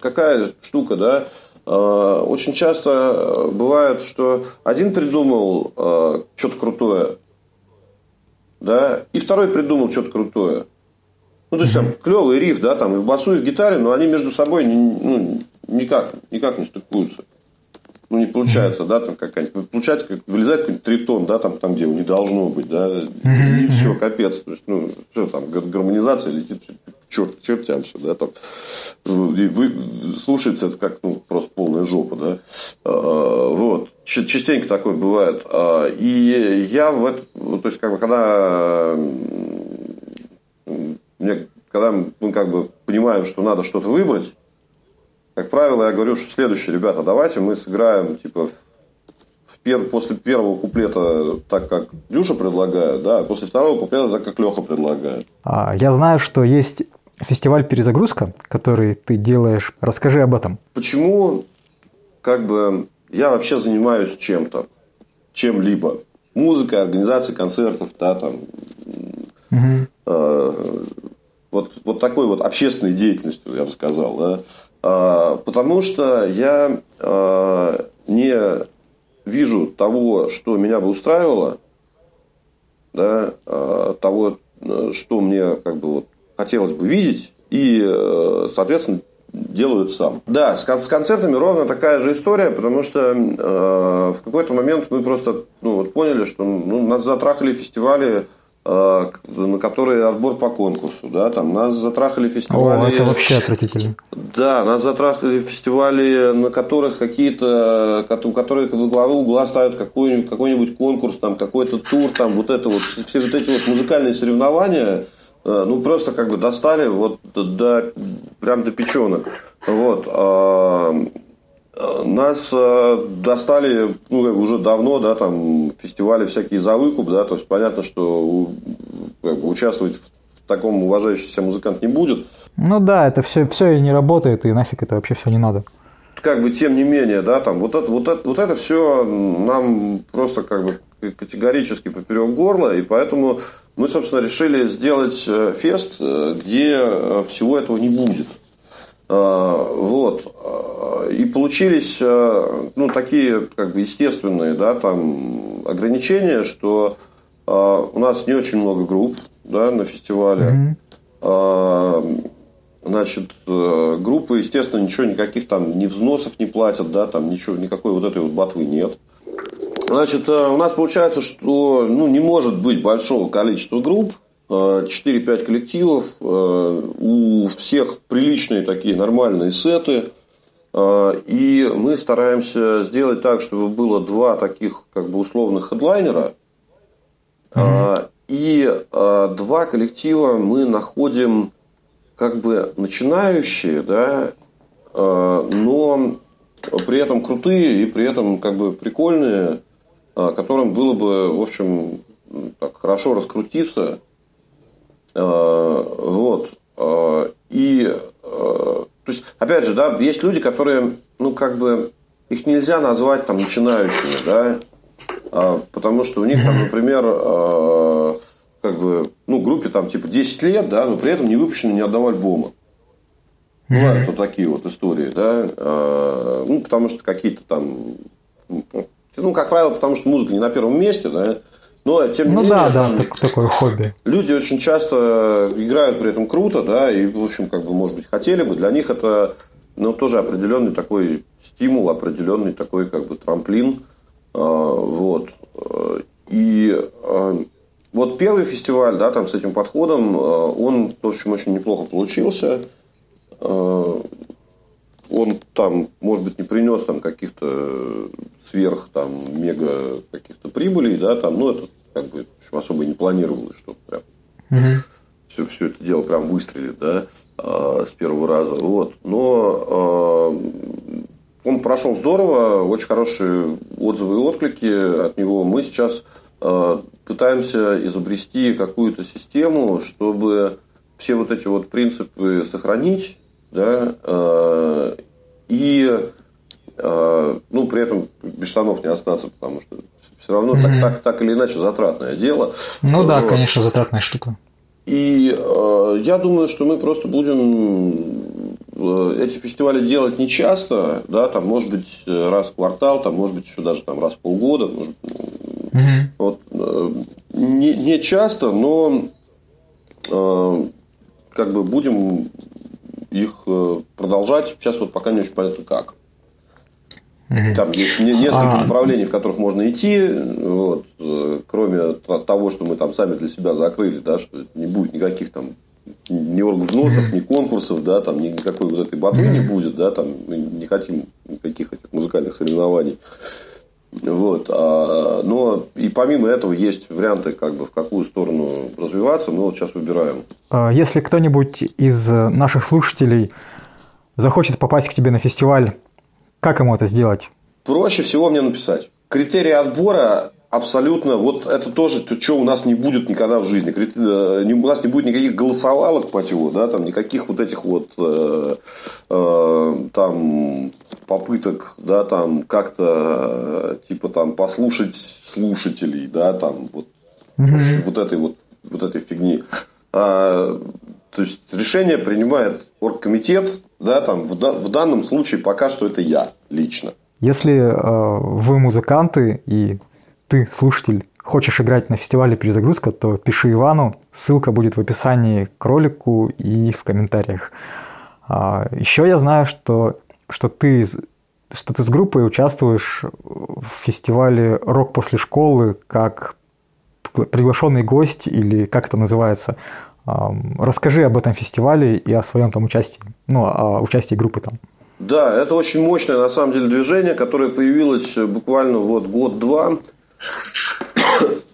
какая штука, да, Э, очень часто э, бывает, что один придумал э, что-то крутое, да, и второй придумал что-то крутое. Ну, то есть, там, клевый риф, да, там, и в басу, и в гитаре, но они между собой ну, никак, никак не стыкуются. Ну, не получается, да, там какая-нибудь. Получается, как вылезает какой-нибудь тритон, да, там, там, где его не должно быть, да, и, и все, капец. То есть, ну, все, там, гармонизация летит черт, чертям все, да, там. И вы, слушается это как, ну, просто полная жопа, да. А, вот. Частенько такое бывает. А, и я в это, то есть, как бы, когда мне, когда мы как бы понимаем, что надо что-то выбрать, как правило, я говорю, что следующее, ребята, давайте мы сыграем, типа, после первого куплета так, как Дюша предлагает, да, а после второго куплета так, как Леха предлагает. Я знаю, что есть фестиваль «Перезагрузка», который ты делаешь. Расскажи об этом. Почему как бы я вообще занимаюсь чем-то, чем-либо? Музыка, организация концертов, да, там. Угу. Э, вот, вот такой вот общественной деятельностью, я бы сказал, да. Э, потому что я э, не вижу того, что меня бы устраивало, да, э, того, что мне как бы вот хотелось бы видеть, и, э, соответственно, делают сам. Да, с, концертами ровно такая же история, потому что э, в какой-то момент мы просто ну, вот поняли, что ну, нас затрахали фестивали Э, на которые отбор по конкурсу, да, там нас затрахали фестивали. О, это вообще отвратительно. Да, нас затрахали фестивали, на которых какие-то, у которых во главы угла ставят какой-нибудь, какой-нибудь конкурс, там какой-то тур, там вот это вот все вот эти вот музыкальные соревнования, ну, просто как бы достали вот до, прям до печенок. Вот. А, нас достали ну, уже давно, да, там фестивали всякие за выкуп, да, то есть понятно, что как бы, участвовать в таком уважающийся музыкант не будет. Ну да, это все, все и не работает, и нафиг это вообще все не надо. Как бы тем не менее, да, там вот это, вот это, вот это все нам просто как бы категорически поперек горла, и поэтому мы, собственно, решили сделать э, фест, э, где э, всего этого не будет. Вот. И получились ну, такие как бы естественные да, там, ограничения, что у нас не очень много групп да, на фестивале. Mm-hmm. Значит, группы, естественно, ничего, никаких там ни взносов не платят, да, там ничего, никакой вот этой вот батвы нет. Значит, э, у нас получается, что ну, не может быть большого количества групп, 4-5 э, коллективов, э, у всех приличные такие нормальные сеты. И мы стараемся сделать так, чтобы было два таких как бы условных хедлайнера. Mm-hmm. И два коллектива мы находим как бы начинающие, да, но при этом крутые и при этом как бы прикольные а, которым было бы, в общем, так, хорошо раскрутиться. А, вот. А, и, то есть, опять же, да, есть люди, которые, ну, как бы, их нельзя назвать там начинающими, да, потому что у них там, например, как бы, ну, группе там типа 10 лет, да, но при этом не выпущено ни одного альбома. Бывают вот такие вот истории, да, ну, потому что какие-то там ну, как правило, потому что музыка не на первом месте, да. Но, тем не ну, менее, да, да, так, такое хобби. Люди очень часто играют при этом круто, да, и, в общем, как бы, может быть, хотели бы. Для них это, ну, тоже определенный такой стимул, определенный такой, как бы, трамплин. А, вот. И а, вот первый фестиваль, да, там с этим подходом, а, он, в общем, очень неплохо получился он там, может быть, не принес там каких-то сверх там мега каких-то прибылей, да, там, ну, это как бы общем, особо не планировалось, что прям угу. все, все это дело прям выстрелит, да, э, с первого раза, вот, но э, он прошел здорово, очень хорошие отзывы и отклики от него. Мы сейчас э, пытаемся изобрести какую-то систему, чтобы все вот эти вот принципы сохранить, да, э, и э, ну, при этом без штанов не остаться, потому что все равно mm-hmm. так, так, так или иначе затратное дело. Ну да, вот. конечно, затратная штука. И э, я думаю, что мы просто будем э, эти фестивали делать не часто, да, там, может быть, раз в квартал, там, может быть, еще даже там раз в полгода, может, угу. вот, э, не, не часто, но э, как бы будем их э, продолжать. Сейчас вот пока не очень понятно как. Там есть несколько а... направлений, в которых можно идти, вот, кроме того, что мы там сами для себя закрыли, да, что не будет никаких там ни оргвзносов, ни конкурсов, да, там никакой вот этой ботвы не будет, да, там мы не хотим никаких этих музыкальных соревнований. Вот. А, но и помимо этого есть варианты, как бы, в какую сторону развиваться. Мы вот сейчас выбираем. А, если кто-нибудь из наших слушателей захочет попасть к тебе на фестиваль, как ему это сделать? Проще всего мне написать. Критерии отбора абсолютно, вот это тоже то, что у нас не будет никогда в жизни. Э, у нас не будет никаких голосовалок по его, да, там никаких вот этих вот э, э, там попыток, да, там как-то э, типа там послушать слушателей, да, там вот, mm-hmm. вот этой вот вот этой фигни. А, то есть решение принимает оргкомитет, да, там в, в данном случае пока что это я лично. Если э, вы музыканты и ты, слушатель, хочешь играть на фестивале «Перезагрузка», то пиши Ивану. Ссылка будет в описании к ролику и в комментариях. А, еще я знаю, что, что, ты, что ты с группой участвуешь в фестивале «Рок после школы» как приглашенный гость или как это называется. Расскажи об этом фестивале и о своем там участии, ну, о участии группы там. Да, это очень мощное на самом деле движение, которое появилось буквально вот год-два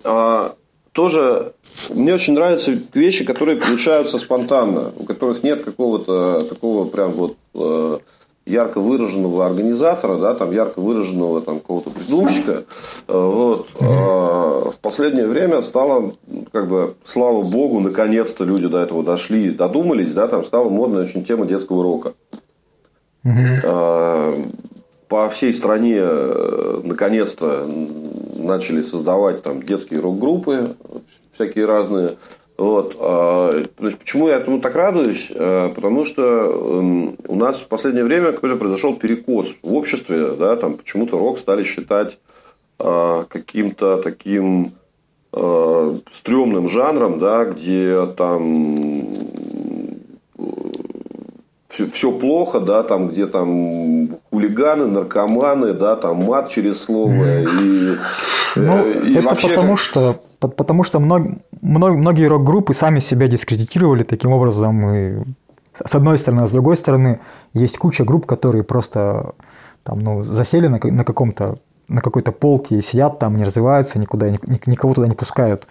а, тоже мне очень нравятся вещи, которые получаются спонтанно, у которых нет какого-то такого прям вот э, ярко выраженного организатора, да, там ярко выраженного там какого-то придумщика. Э, вот. А в последнее время стало, как бы, слава богу, наконец-то люди до этого дошли, додумались, да, там стала модная очень тема детского рока. А, по всей стране э, наконец-то начали создавать там детские рок-группы, всякие разные. Вот. А, почему я этому так радуюсь? А, потому что эм, у нас в последнее время какой-то произошел перекос в обществе. Да, там почему-то рок стали считать а, каким-то таким стрёмным жанром, да, где там все, все плохо, да, там, где там хулиганы, наркоманы, да, там мат через слово. И, ну, э, и это вообще потому что потому что мног, мног, многие рок-группы сами себя дискредитировали таким образом. И с одной стороны, а с другой стороны, есть куча групп, которые просто там, ну, засели на, на каком-то на какой-то полке и сидят там, не развиваются, никуда, никого туда не пускают.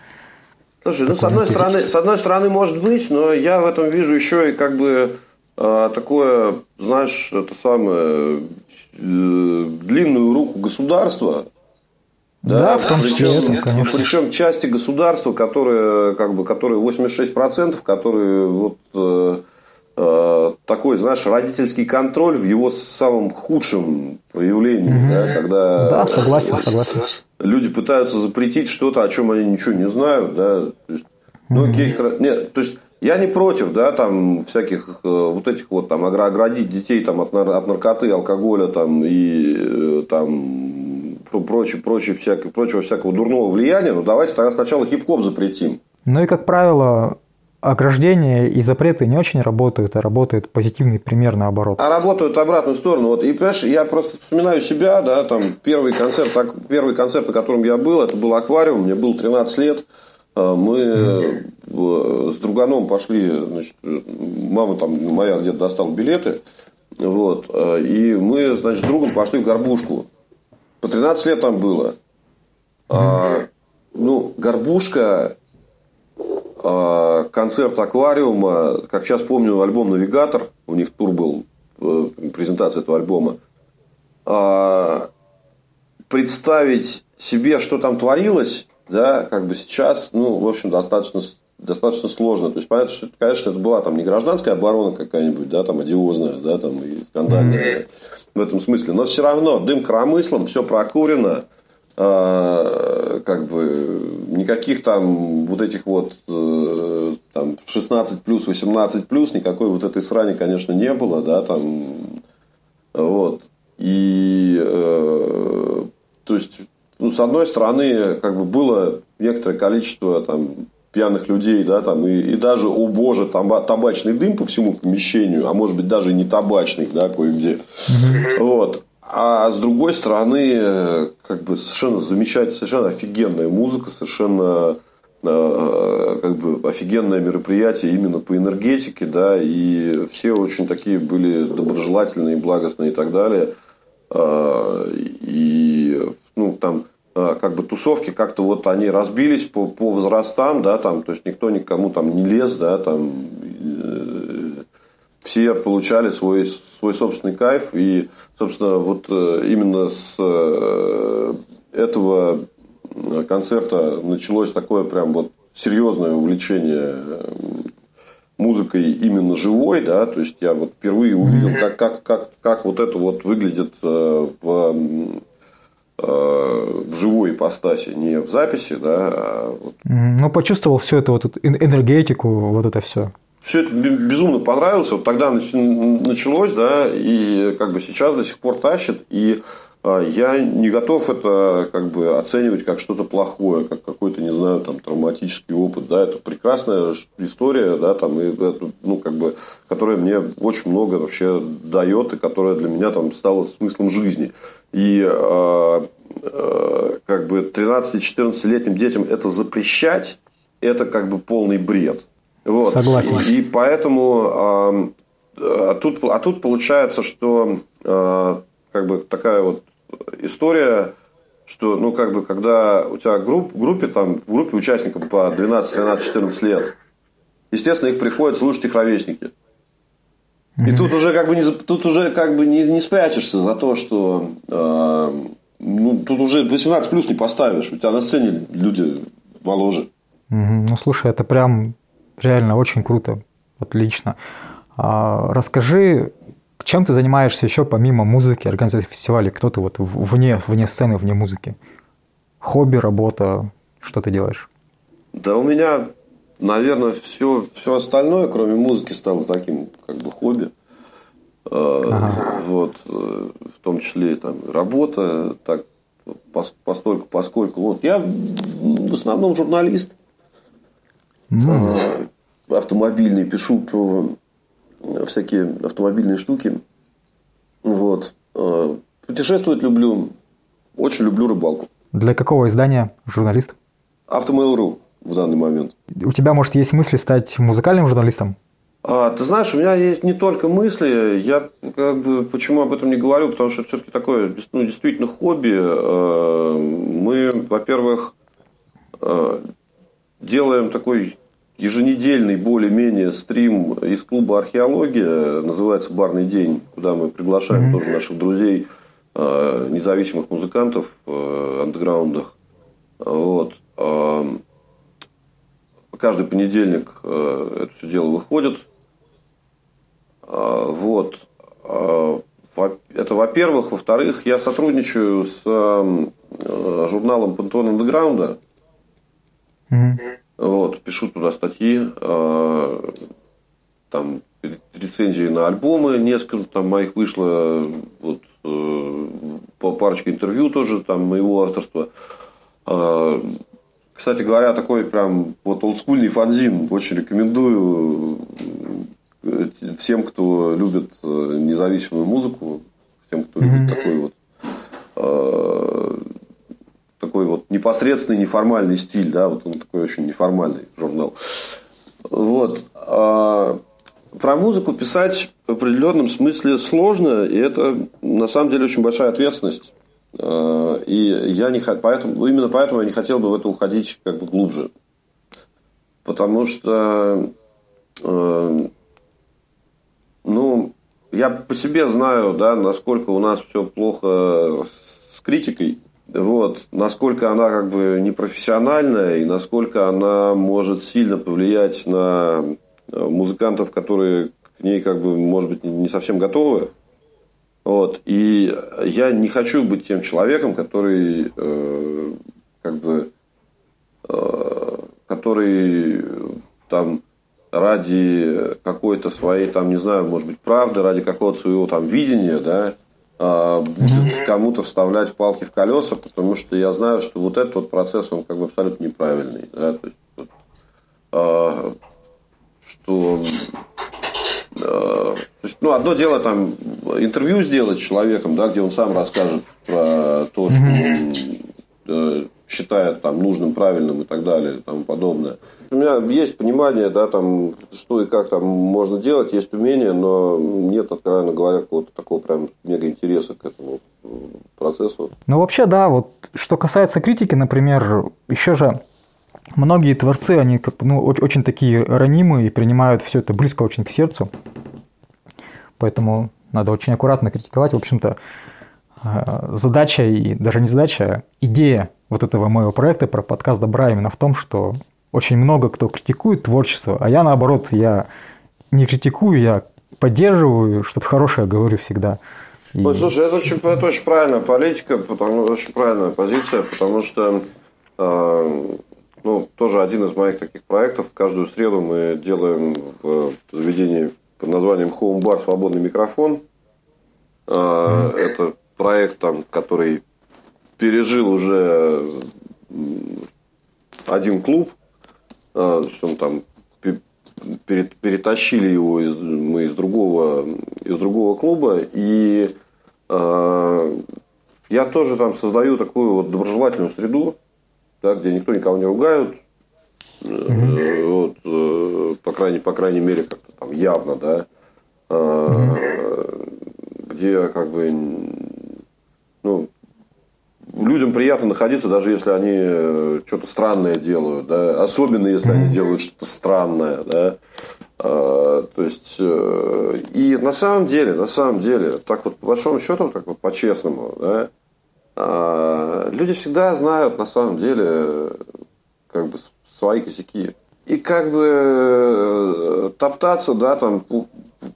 Слушай, ну, с одной, стороны, с одной стороны, может быть, но я в этом вижу еще и как бы э, такое, знаешь, это самое, э, длинную руку государства, да, да в том числе причем, это, конечно. Причем части государства, которые, как бы, которые 86%, которые вот э, э, такой, знаешь, родительский контроль в его самом худшем проявлении, угу. да, когда да, согласен, согласен. люди пытаются запретить что-то, о чем они ничего не знают, да, то есть, ну, окей, нет, то есть я не против, да, там всяких э, вот этих вот там оградить детей там от, от наркоты, алкоголя там и э, там прочее, прочее, всякое, прочего всякого дурного влияния, ну давайте тогда сначала хип-хоп запретим. Ну и, как правило, ограждения и запреты не очень работают, а работает позитивный пример наоборот. А работают в обратную сторону. Вот, и, понимаешь, я просто вспоминаю себя, да, там, первый концерт, первый концерт, на котором я был, это был аквариум, мне было 13 лет. А мы mm. с друганом пошли, значит, мама там моя где-то достала билеты, вот, а, и мы, значит, с другом пошли в горбушку. По 13 лет там было. А, ну, Горбушка, а, концерт аквариума, как сейчас помню, альбом Навигатор, у них тур был, э, презентация этого альбома. А, представить себе, что там творилось, да, как бы сейчас, ну, в общем, достаточно достаточно сложно. То есть, понятно, что, конечно, это была там не гражданская оборона какая-нибудь, да, там одиозная, да, там и скандальная в этом смысле. Но все равно дым коромыслом, все прокурено. Э, как бы никаких там вот этих вот э, там 16 плюс, 18 плюс, никакой вот этой срани, конечно, не было, да, там вот. И э, то есть, ну, с одной стороны, как бы было некоторое количество там пьяных людей, да, там, и, и даже, о боже, там табачный дым по всему помещению, а может быть даже не табачный, да, кое-где. Вот. А с другой стороны, как бы совершенно замечательная, совершенно офигенная музыка, совершенно э, как бы офигенное мероприятие именно по энергетике, да, и все очень такие были доброжелательные, благостные и так далее. А, и ну, там Э, как бы тусовки как-то вот они разбились по, по возрастам, да, там, то есть никто никому там не лез, да, там э, все получали свой, свой собственный кайф, и, собственно, вот э, именно с э, этого концерта началось такое прям вот серьезное увлечение э, музыкой именно живой, да, то есть я вот впервые увидел, как, как, как, как вот это вот выглядит э, в Э, в живой ипостаси, не в записи, да. А вот. Ну, почувствовал все это, вот энергетику, вот это все. Все это безумно понравилось. Вот тогда началось, да, и как бы сейчас до сих пор тащит. И я не готов это как бы оценивать как что-то плохое, как какой-то, не знаю, там, травматический опыт. Да, это прекрасная история, да, там, и, ну, как бы, которая мне очень много вообще дает, и которая для меня там стала смыслом жизни. И э, э, как бы 13-14-летним детям это запрещать, это как бы полный бред. Вот. Согласен. И, и поэтому э, а, тут, а тут получается, что э, как бы такая вот история что, ну, как бы, когда у тебя групп, группе, там, в группе участников по 12, 13, 14 лет, естественно, их приходят слушать их ровесники. И тут уже как бы не, тут уже как бы не, не спрячешься за то, что э, ну, тут уже 18 плюс не поставишь. У тебя на сцене люди моложе. Ну, слушай, это прям реально очень круто. Отлично. А, расскажи, чем ты занимаешься еще помимо музыки, организации фестивалей? Кто ты вот вне, вне сцены, вне музыки? Хобби, работа, что ты делаешь? Да у меня, наверное, все, все остальное, кроме музыки, стало таким как бы хобби. А, ага. Вот, э, в том числе там работа, так постольку, поскольку. Вот я в основном журналист. Mm. Автомобильный, пишу про всякие автомобильные штуки. Вот. Э, путешествовать люблю. Очень люблю рыбалку. Для какого издания журналист? Автомейл.ру в данный момент. У тебя, может, есть мысли стать музыкальным журналистом? А, ты знаешь, у меня есть не только мысли, я как бы почему об этом не говорю, потому что это все-таки такое ну, действительно хобби. Э, мы, во-первых, э, делаем такой еженедельный более-менее стрим из клуба «Археология», называется «Барный день», куда мы приглашаем mm-hmm. тоже наших друзей, э, независимых музыкантов, э, андеграундах. Вот. Э, каждый понедельник это все дело выходит. Вот. Это во-первых. Во-вторых, я сотрудничаю с журналом «Пантеон андеграунда». Mm-hmm. Вот, пишу туда статьи, э, там рецензии на альбомы, несколько там моих вышло, вот, э, по парочке интервью тоже там моего авторства. Э, кстати говоря, такой прям вот олдскульный фанзин. Очень рекомендую всем, кто любит независимую музыку, всем, кто mm-hmm. любит такой вот такой вот непосредственный неформальный стиль, да, вот он такой очень неформальный журнал. Вот. А про музыку писать в определенном смысле сложно, и это на самом деле очень большая ответственность. А, и я не поэтому, именно поэтому я не хотел бы в это уходить как бы глубже. Потому что а, ну, я по себе знаю, да, насколько у нас все плохо с критикой. Вот, насколько она как бы непрофессиональная и насколько она может сильно повлиять на э, музыкантов, которые к ней как бы, может быть, не совсем готовы. Вот. И я не хочу быть тем человеком, который э, как бы э, который там ради какой-то своей, там, не знаю, может быть, правды, ради какого-то своего там видения, да, будет кому-то вставлять палки в колеса, потому что я знаю, что вот этот вот процесс, он как бы абсолютно неправильный. Да? То есть, вот, а, что а, то есть, ну, одно дело там интервью сделать с человеком, да, где он сам расскажет про то, что он э, считает там нужным, правильным и так далее и тому подобное. У меня есть понимание, да, там, что и как там можно делать, есть умение, но нет, откровенно говоря, какого-то такого прям мега интереса к этому процессу. Ну, вообще, да, вот что касается критики, например, еще же многие творцы, они ну, очень такие ранимые и принимают все это близко очень к сердцу. Поэтому надо очень аккуратно критиковать. В общем-то, э, задача и даже не задача, а идея вот этого моего проекта про подкаст добра именно в том, что очень много кто критикует творчество, а я наоборот, я не критикую, я поддерживаю, что-то хорошее говорю всегда. И... Ой, слушай, это очень, это очень правильная политика, потому, очень правильная позиция, потому что э, ну, тоже один из моих таких проектов. Каждую среду мы делаем в заведении под названием Home Bar Свободный микрофон. Э, mm-hmm. Это проект, там, который пережил уже один клуб, а, он там перетащили его из, мы из другого, из другого клуба, и э, я тоже там создаю такую вот доброжелательную среду, да, где никто никого не ругают, mm-hmm. вот, э, по, крайней, по крайней мере, как-то там явно, да, э, где как бы ну, людям приятно находиться, даже если они э, что-то странное делают, да, особенно если они делают что-то странное, да. А, то есть, э, и на самом деле, на самом деле, так вот по большому счету, так вот по-честному, да, а, люди всегда знают на самом деле как бы свои косяки. И как бы э, топтаться, да, там, по,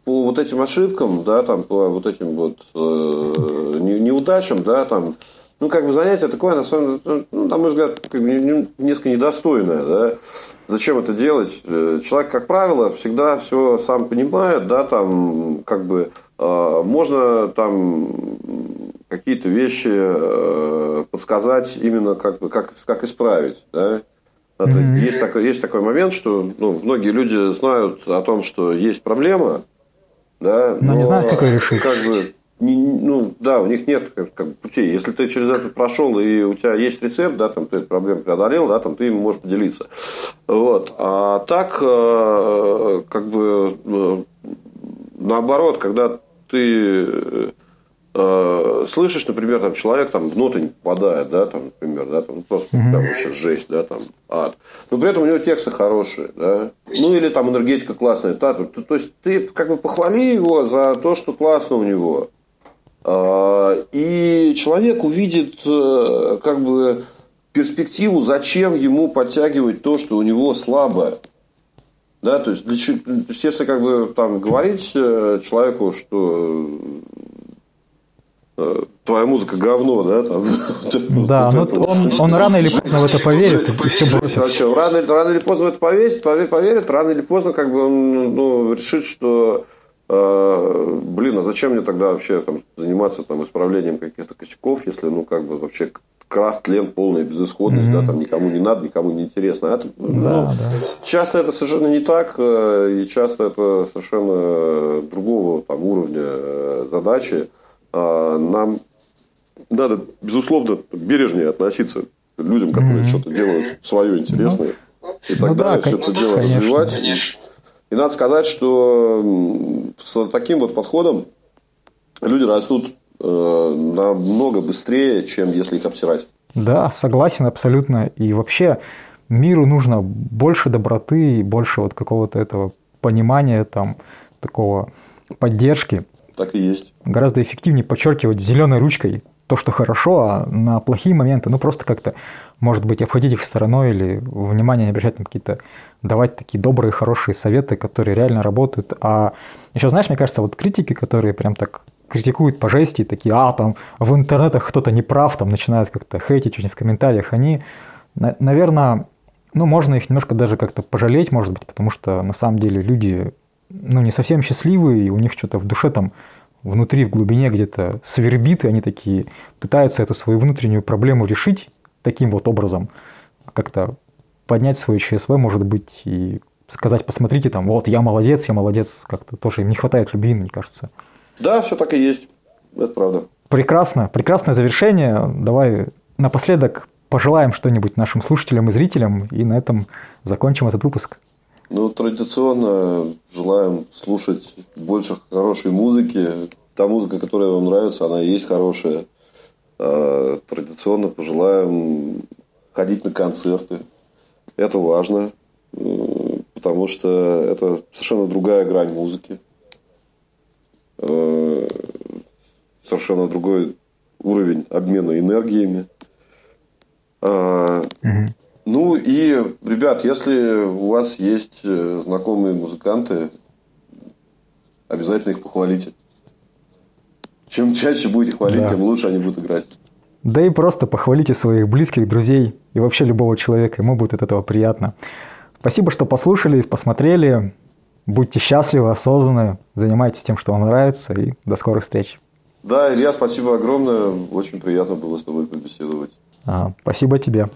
по вот этим ошибкам, да, там, по вот этим вот э, неудачам, да, там, ну, как бы занятие такое, на самом деле, ну, на мой взгляд, как бы, несколько недостойное, да. Зачем это делать? Э, человек, как правило, всегда все сам понимает, да, там, как бы, э, можно там какие-то вещи э, подсказать именно как, бы, как, как исправить, да. Это, mm-hmm. есть, такой, есть такой момент, что ну, многие люди знают о том, что есть проблема, да, но, но не знают, как ее решить. Как бы, не, ну, да, у них нет как, как путей. Если ты через это прошел и у тебя есть рецепт, да, там ты эту проблему преодолел, да, там ты им можешь поделиться. Вот. А так, э, как бы э, наоборот, когда ты э, слышишь, например, там человек там ноты не попадает, да, там, например, да, там ну, просто mm-hmm. там вообще жесть, да, там ад. Но при этом у него тексты хорошие, да. Ну или там энергетика классная, да, то, то, то есть ты как бы похвали его за то, что классно у него. А, и человек увидит э, как бы перспективу, зачем ему подтягивать то, что у него слабое. Да, то есть, для, то есть если как бы там говорить э, человеку, что э, твоя музыка говно, да, там. Да, вот ну он, он рано или поздно в это поверит и все бросит. Рано, рано или поздно в это поверит, поверит, рано или поздно как бы он ну, решит, что а, блин, а зачем мне тогда вообще там, заниматься там, исправлением каких-то косяков, если ну как бы вообще крах, тлен, полная безысходность, mm-hmm. да, там никому не надо, никому не интересно. Это, да, ну, да. Часто это совершенно не так, э, и часто это совершенно другого там, уровня э, задачи. А, нам надо, безусловно, бережнее относиться к людям, которые mm-hmm. что-то делают свое интересное. Ну, и тогда ну, да, все это дело конечно. развивать. Конечно. И надо сказать, что с таким вот подходом люди растут э, намного быстрее, чем если их обсирать. Да, согласен абсолютно. И вообще миру нужно больше доброты и больше вот какого-то этого понимания, там, такого поддержки. Так и есть. Гораздо эффективнее подчеркивать зеленой ручкой то, что хорошо, а на плохие моменты, ну, просто как-то, может быть, обходить их стороной или внимание не обращать на какие-то, давать такие добрые, хорошие советы, которые реально работают. А еще, знаешь, мне кажется, вот критики, которые прям так критикуют по жести, такие, а, там, в интернетах кто-то не прав, там, начинают как-то хейтить что-нибудь в комментариях, они, наверное, ну, можно их немножко даже как-то пожалеть, может быть, потому что на самом деле люди, ну, не совсем счастливые, и у них что-то в душе там внутри, в глубине где-то свербит, и они такие пытаются эту свою внутреннюю проблему решить таким вот образом, как-то поднять свой ЧСВ, может быть, и сказать, посмотрите, там, вот, я молодец, я молодец, как-то тоже им не хватает любви, мне кажется. Да, все так и есть, это правда. Прекрасно, прекрасное завершение. Давай напоследок пожелаем что-нибудь нашим слушателям и зрителям, и на этом закончим этот выпуск. Ну, традиционно желаем слушать больше хорошей музыки. Та музыка, которая вам нравится, она и есть хорошая. А, традиционно пожелаем ходить на концерты. Это важно, потому что это совершенно другая грань музыки. А, совершенно другой уровень обмена энергиями. Угу. Ну и, ребят, если у вас есть э, знакомые музыканты, обязательно их похвалите. Чем чаще будете хвалить, да. тем лучше они будут играть. Да и просто похвалите своих близких, друзей и вообще любого человека, ему будет от этого приятно. Спасибо, что послушали, посмотрели. Будьте счастливы, осознанны, занимайтесь тем, что вам нравится, и до скорых встреч. Да, Илья, спасибо огромное. Очень приятно было с тобой побеседовать. А, спасибо тебе.